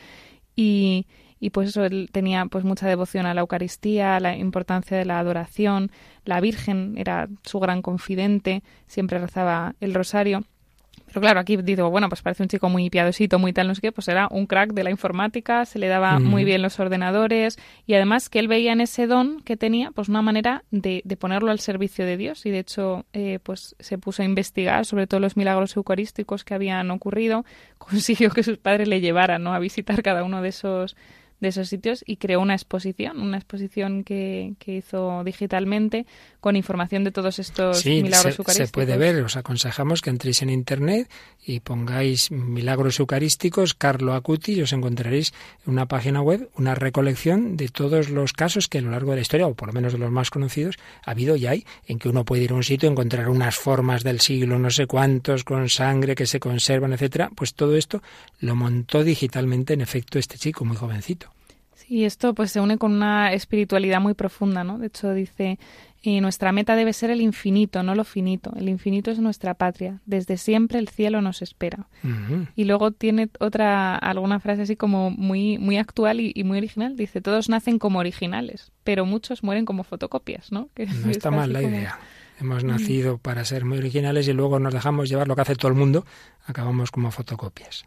Y, y pues eso él tenía pues mucha devoción a la Eucaristía, a la importancia de la adoración, la Virgen era su gran confidente, siempre rezaba el rosario. Pero claro, aquí digo, bueno, pues parece un chico muy piadosito, muy tal, no sé qué, pues era un crack de la informática, se le daba muy bien los ordenadores y además que él veía en ese don que tenía, pues una manera de, de ponerlo al servicio de Dios y de hecho, eh, pues se puso a investigar sobre todos los milagros eucarísticos que habían ocurrido, consiguió que sus padres le llevaran, ¿no? A visitar cada uno de esos de esos sitios y creó una exposición, una exposición que, que hizo digitalmente con información de todos estos milagros se, eucarísticos. Se puede ver, os aconsejamos que entréis en internet y pongáis milagros eucarísticos, Carlo Acuti, y os encontraréis en una página web una recolección de todos los casos que a lo largo de la historia, o por lo menos de los más conocidos, ha habido y hay, en que uno puede ir a un sitio encontrar unas formas del siglo no sé cuántos con sangre que se conservan, etcétera. Pues todo esto lo montó digitalmente, en efecto, este chico muy jovencito. Sí, esto pues se une con una espiritualidad muy profunda, ¿no? De hecho dice y nuestra meta debe ser el infinito, no lo finito. El infinito es nuestra patria. Desde siempre el cielo nos espera. Y luego tiene otra, alguna frase así como muy, muy actual y, muy original. Dice, todos nacen como originales, pero muchos mueren como fotocopias, ¿no? Que no está mal la idea. Hemos nacido para ser muy originales y luego nos dejamos llevar lo que hace todo el mundo. Acabamos como fotocopias.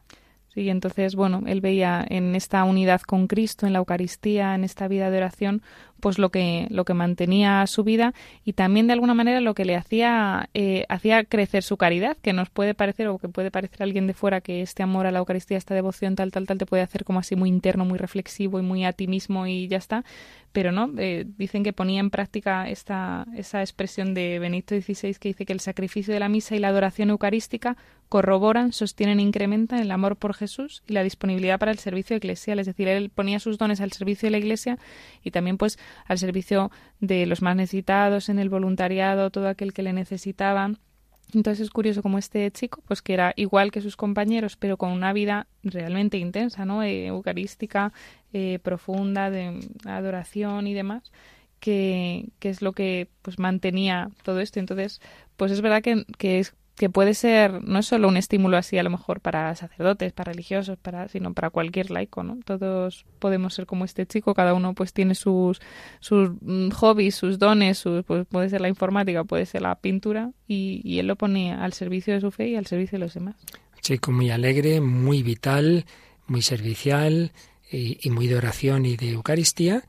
Sí, entonces, bueno, él veía en esta unidad con Cristo, en la Eucaristía, en esta vida de oración, pues lo que, lo que mantenía su vida y también de alguna manera lo que le hacía, eh, hacía crecer su caridad, que nos puede parecer o que puede parecer a alguien de fuera que este amor a la Eucaristía, esta devoción tal, tal, tal, te puede hacer como así muy interno, muy reflexivo y muy a ti mismo y ya está, pero no, eh, dicen que ponía en práctica esta, esa expresión de Benito XVI que dice que el sacrificio de la misa y la adoración eucarística corroboran, sostienen incrementan el amor por Jesús y la disponibilidad para el servicio eclesial, es decir, él ponía sus dones al servicio de la Iglesia y también pues al servicio de los más necesitados, en el voluntariado, todo aquel que le necesitaba. Entonces es curioso como este chico, pues que era igual que sus compañeros, pero con una vida realmente intensa, ¿no? Eh, eucarística, eh, profunda, de adoración y demás, que, que, es lo que pues mantenía todo esto. Entonces, pues es verdad que, que es que puede ser no es solo un estímulo así a lo mejor para sacerdotes, para religiosos, para sino para cualquier laico, ¿no? Todos podemos ser como este chico, cada uno pues tiene sus sus mm, hobbies, sus dones, sus, pues puede ser la informática, puede ser la pintura y, y él lo pone al servicio de su fe y al servicio de los demás. Chico muy alegre, muy vital, muy servicial y, y muy de oración y de Eucaristía.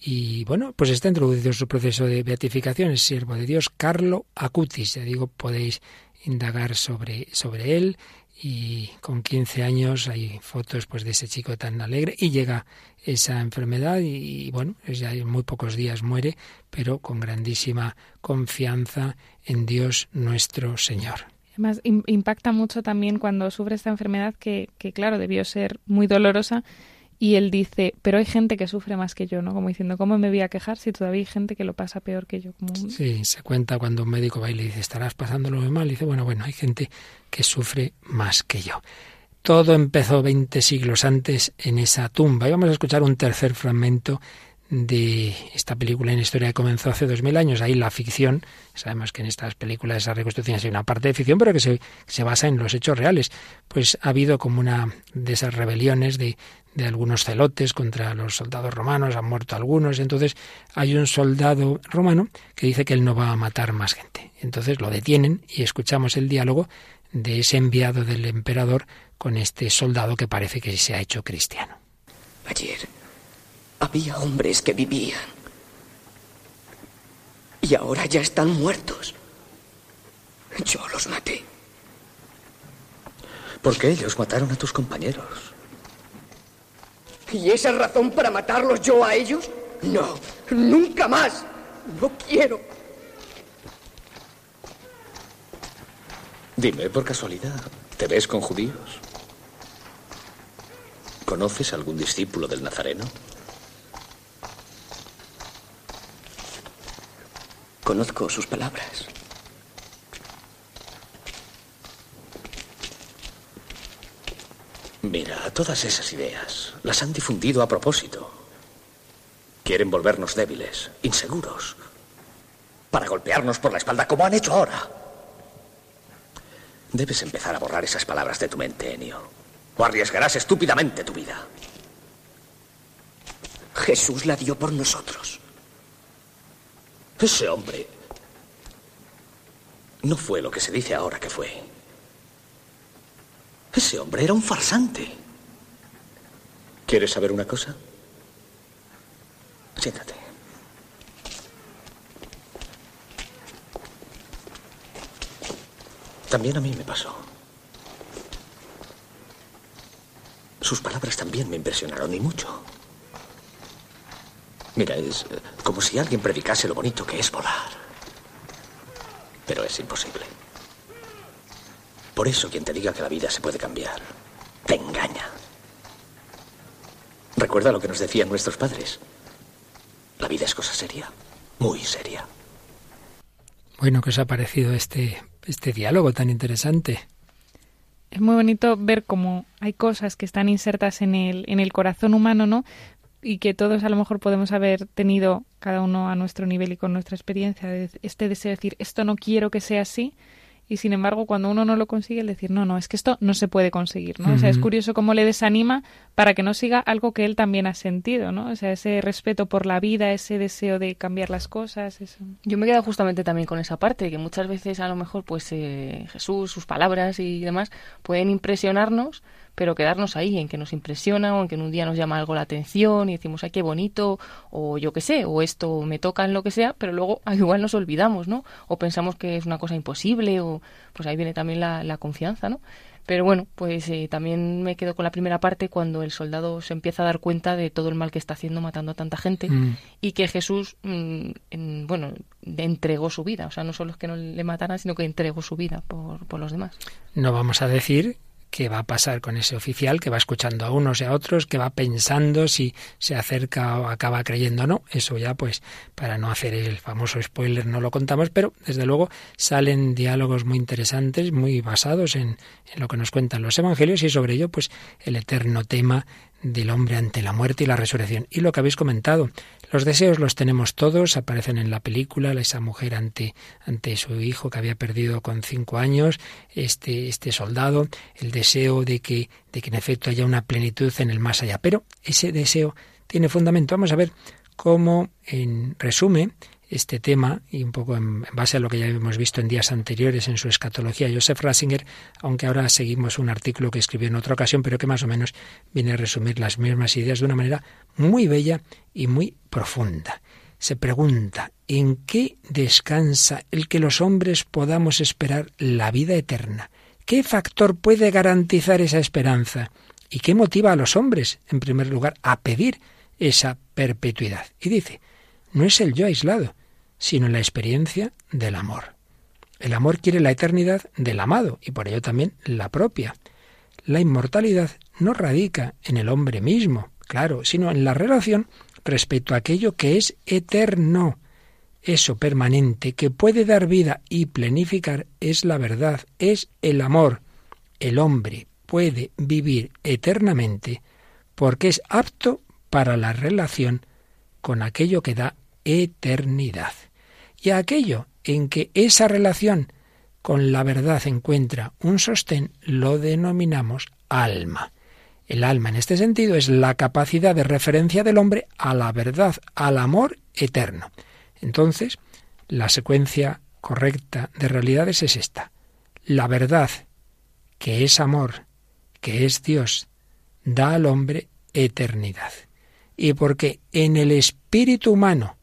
Y bueno, pues está introducido su proceso de beatificación, el siervo de Dios, Carlo Acutis. Ya digo, podéis indagar sobre, sobre él y con 15 años hay fotos pues de ese chico tan alegre y llega esa enfermedad y, bueno, ya en muy pocos días muere, pero con grandísima confianza en Dios nuestro Señor. Además, impacta mucho también cuando sufre esta enfermedad que, que, claro, debió ser muy dolorosa y él dice, pero hay gente que sufre más que yo, ¿no? Como diciendo, ¿cómo me voy a quejar si todavía hay gente que lo pasa peor que yo? Como... Sí, se cuenta cuando un médico va y le dice, estarás pasándolo muy mal. Y dice, bueno, bueno, hay gente que sufre más que yo. Todo empezó 20 siglos antes en esa tumba. Y vamos a escuchar un tercer fragmento de esta película en historia que comenzó hace dos mil años. Ahí la ficción, sabemos que en estas películas esa reconstrucción hay una parte de ficción, pero que se, se, basa en los hechos reales. Pues ha habido como una de esas rebeliones de, de algunos celotes contra los soldados romanos, han muerto algunos, entonces hay un soldado romano que dice que él no va a matar más gente. Entonces lo detienen y escuchamos el diálogo de ese enviado del emperador con este soldado que parece que se ha hecho cristiano. Ayer había hombres que vivían. Y ahora ya están muertos. Yo los maté. Porque ellos mataron a tus compañeros. ¿Y esa es razón para matarlos yo a ellos? No, nunca más. No quiero. Dime, por casualidad, ¿te ves con judíos? ¿Conoces algún discípulo del Nazareno? Conozco sus palabras. Mira, todas esas ideas las han difundido a propósito. Quieren volvernos débiles, inseguros, para golpearnos por la espalda como han hecho ahora. Debes empezar a borrar esas palabras de tu mente, Enio, o arriesgarás estúpidamente tu vida. Jesús la dio por nosotros. Ese hombre no fue lo que se dice ahora que fue. Ese hombre era un farsante. ¿Quieres saber una cosa? Siéntate. También a mí me pasó. Sus palabras también me impresionaron y mucho. Mira, es eh, como si alguien predicase lo bonito que es volar. Pero es imposible. Por eso quien te diga que la vida se puede cambiar, te engaña. Recuerda lo que nos decían nuestros padres. La vida es cosa seria, muy seria. Bueno, ¿qué os ha parecido este, este diálogo tan interesante? Es muy bonito ver cómo hay cosas que están insertas en el, en el corazón humano, ¿no? Y que todos a lo mejor podemos haber tenido, cada uno a nuestro nivel y con nuestra experiencia, de este deseo de decir, esto no quiero que sea así, y sin embargo cuando uno no lo consigue el decir no no es que esto no se puede conseguir no o sea es curioso cómo le desanima para que no siga algo que él también ha sentido no o sea ese respeto por la vida ese deseo de cambiar las cosas eso. Yo me quedo justamente también con esa parte que muchas veces a lo mejor pues eh, Jesús sus palabras y demás pueden impresionarnos pero quedarnos ahí, en que nos impresiona o en que en un día nos llama algo la atención y decimos, ay, qué bonito, o yo qué sé, o esto me toca en lo que sea, pero luego igual nos olvidamos, ¿no? O pensamos que es una cosa imposible, o pues ahí viene también la, confianza, ¿no? Pero bueno, pues eh, también me quedo con la primera parte cuando el soldado se empieza a dar cuenta de todo el mal que está haciendo matando a tanta gente mm. y que Jesús, mm, bueno, entregó su vida. O sea, no solo es que no le mataran, sino que entregó su vida por, por los demás. No vamos a decir qué va a pasar con ese oficial que va escuchando a unos y a otros, que va pensando si se acerca o acaba creyendo o no. Eso ya, pues, para no hacer el famoso spoiler, no lo contamos, pero desde luego salen diálogos muy interesantes, muy basados en, en lo que nos cuentan los evangelios y sobre ello, pues, el eterno tema del hombre ante la muerte y la resurrección. Y lo que habéis comentado, los deseos los tenemos todos, aparecen en la película, esa mujer ante, ante su hijo que había perdido con cinco años, este, este soldado, el deseo de que, de que en efecto haya una plenitud en el más allá. Pero ese deseo tiene fundamento. Vamos a ver cómo, en resumen, este tema y un poco en, base a lo que ya hemos visto en días anteriores en su escatología Joseph Ratzinger, aunque ahora seguimos un artículo que escribió en otra ocasión, pero que más o menos viene a resumir las mismas ideas de una manera muy bella y muy profunda. Se pregunta, ¿en qué descansa el que los hombres podamos esperar la vida eterna? ¿Qué factor puede garantizar esa esperanza? ¿Y qué motiva a los hombres, en primer lugar, a pedir esa perpetuidad? Y dice, no es el yo aislado, sino la experiencia del amor. El amor quiere la eternidad del amado y por ello también la propia. La inmortalidad no radica en el hombre mismo, claro, sino en la relación respecto a aquello que es eterno. Eso permanente que puede dar vida y plenificar es la verdad, es el amor. El hombre puede vivir eternamente porque es apto para la relación con aquello que da eternidad y aquello en que esa relación con la verdad encuentra un sostén lo denominamos alma. El alma en este sentido es la capacidad de referencia del hombre a la verdad, al amor eterno. Entonces, la secuencia correcta de realidades es esta. La verdad, que es amor, que es Dios, da al hombre eternidad. Y porque en el espíritu humano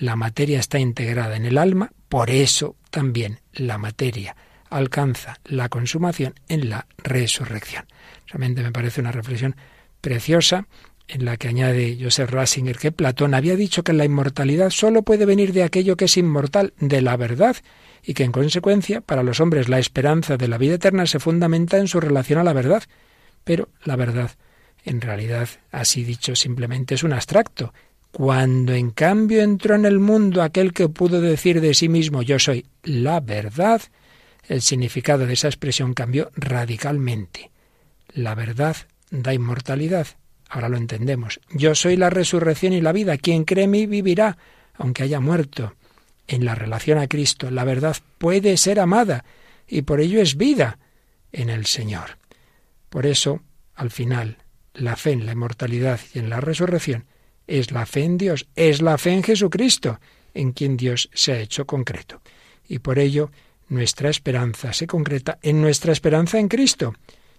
la materia está integrada en el alma, por eso también la materia alcanza la consumación en la resurrección. Realmente me parece una reflexión preciosa en la que añade Joseph Ratzinger que Platón había dicho que la inmortalidad sólo puede venir de aquello que es inmortal, de la verdad, y que en consecuencia para los hombres la esperanza de la vida eterna se fundamenta en su relación a la verdad. Pero la verdad, en realidad, así dicho, simplemente es un abstracto, cuando en cambio entró en el mundo aquel que pudo decir de sí mismo yo soy la verdad, el significado de esa expresión cambió radicalmente. La verdad da inmortalidad. Ahora lo entendemos. Yo soy la resurrección y la vida. Quien cree en mí vivirá, aunque haya muerto. En la relación a Cristo, la verdad puede ser amada y por ello es vida en el Señor. Por eso, al final, la fe en la inmortalidad y en la resurrección es la fe en Dios, es la fe en Jesucristo, en quien Dios se ha hecho concreto. Y por ello nuestra esperanza se concreta en nuestra esperanza en Cristo.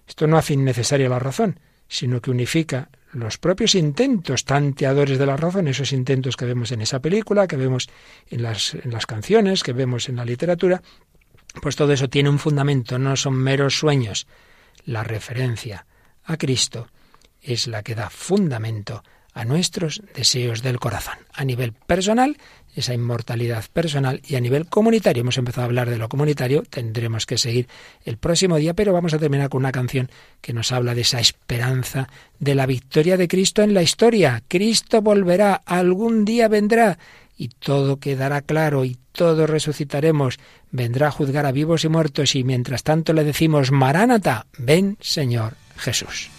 Esto no hace innecesaria la razón, sino que unifica los propios intentos tanteadores de la razón, esos intentos que vemos en esa película, que vemos en las, en las canciones, que vemos en la literatura, pues todo eso tiene un fundamento, no son meros sueños. La referencia a Cristo es la que da fundamento a nuestros deseos del corazón. A nivel personal, esa inmortalidad personal y a nivel comunitario. Hemos empezado a hablar de lo comunitario, tendremos que seguir el próximo día, pero vamos a terminar con una canción que nos habla de esa esperanza de la victoria de Cristo en la historia. Cristo volverá, algún día vendrá y todo quedará claro y todos resucitaremos. Vendrá a juzgar a vivos y muertos y mientras tanto le decimos, Maránata, ven Señor Jesús.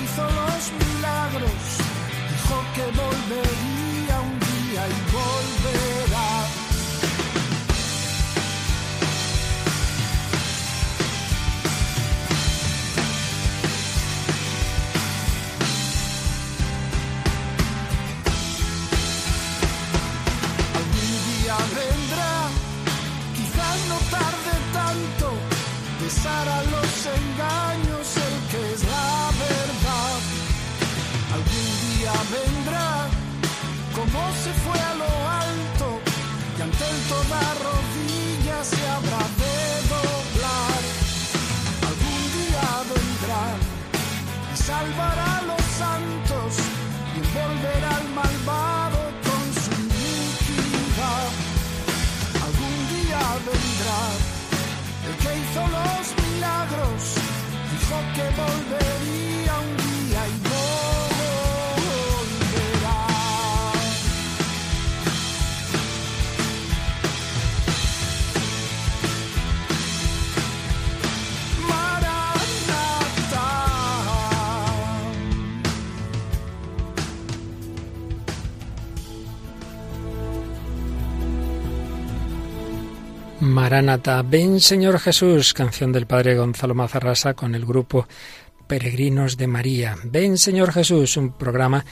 comienzan los milagros. que volvería. Maranata, ven Señor Jesús, canción del Padre Gonzalo Mazarrasa con el grupo Peregrinos de María. Ven Señor Jesús, un programa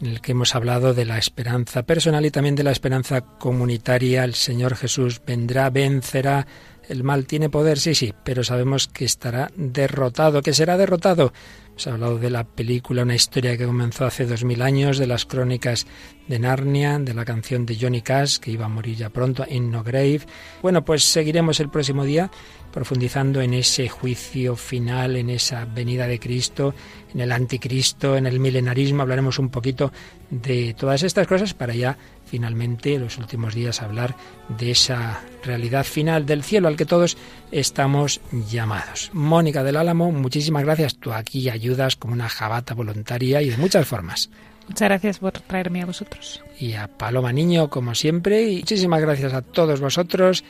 en el que hemos hablado de la esperanza personal y también de la esperanza comunitaria. El Señor Jesús vendrá, vencerá. El mal tiene poder, sí, sí, pero sabemos que estará derrotado, que será derrotado se ha hablado de la película, una historia que comenzó hace dos mil años, de las crónicas de Narnia, de la canción de Johnny Cash, que iba a morir ya pronto, In No Grave. Bueno, pues seguiremos el próximo día profundizando en ese juicio final, en esa venida de Cristo, en el anticristo, en el milenarismo. Hablaremos un poquito de todas estas cosas para ya finalmente, en los últimos días, hablar de esa realidad final del cielo al que todos estamos llamados. Mónica del Álamo, muchísimas gracias. Tú aquí ayudas como una jabata voluntaria y de muchas formas. Muchas gracias por traerme a vosotros. Y a Paloma Niño, como siempre. Y muchísimas gracias a todos vosotros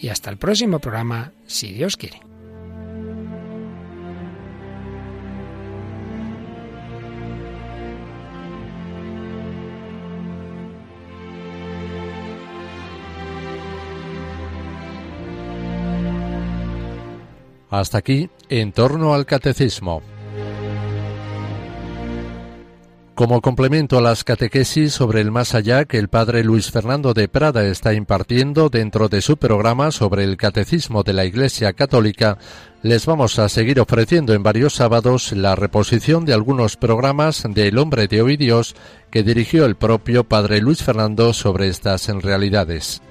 y hasta el próximo programa, si Dios quiere. Hasta aquí, en torno al catecismo. Como complemento a las catequesis sobre el más allá que el padre Luis Fernando de Prada está impartiendo dentro de su programa sobre el catecismo de la Iglesia Católica, les vamos a seguir ofreciendo en varios sábados la reposición de algunos programas de El hombre de hoy Dios que dirigió el propio padre Luis Fernando sobre estas realidades.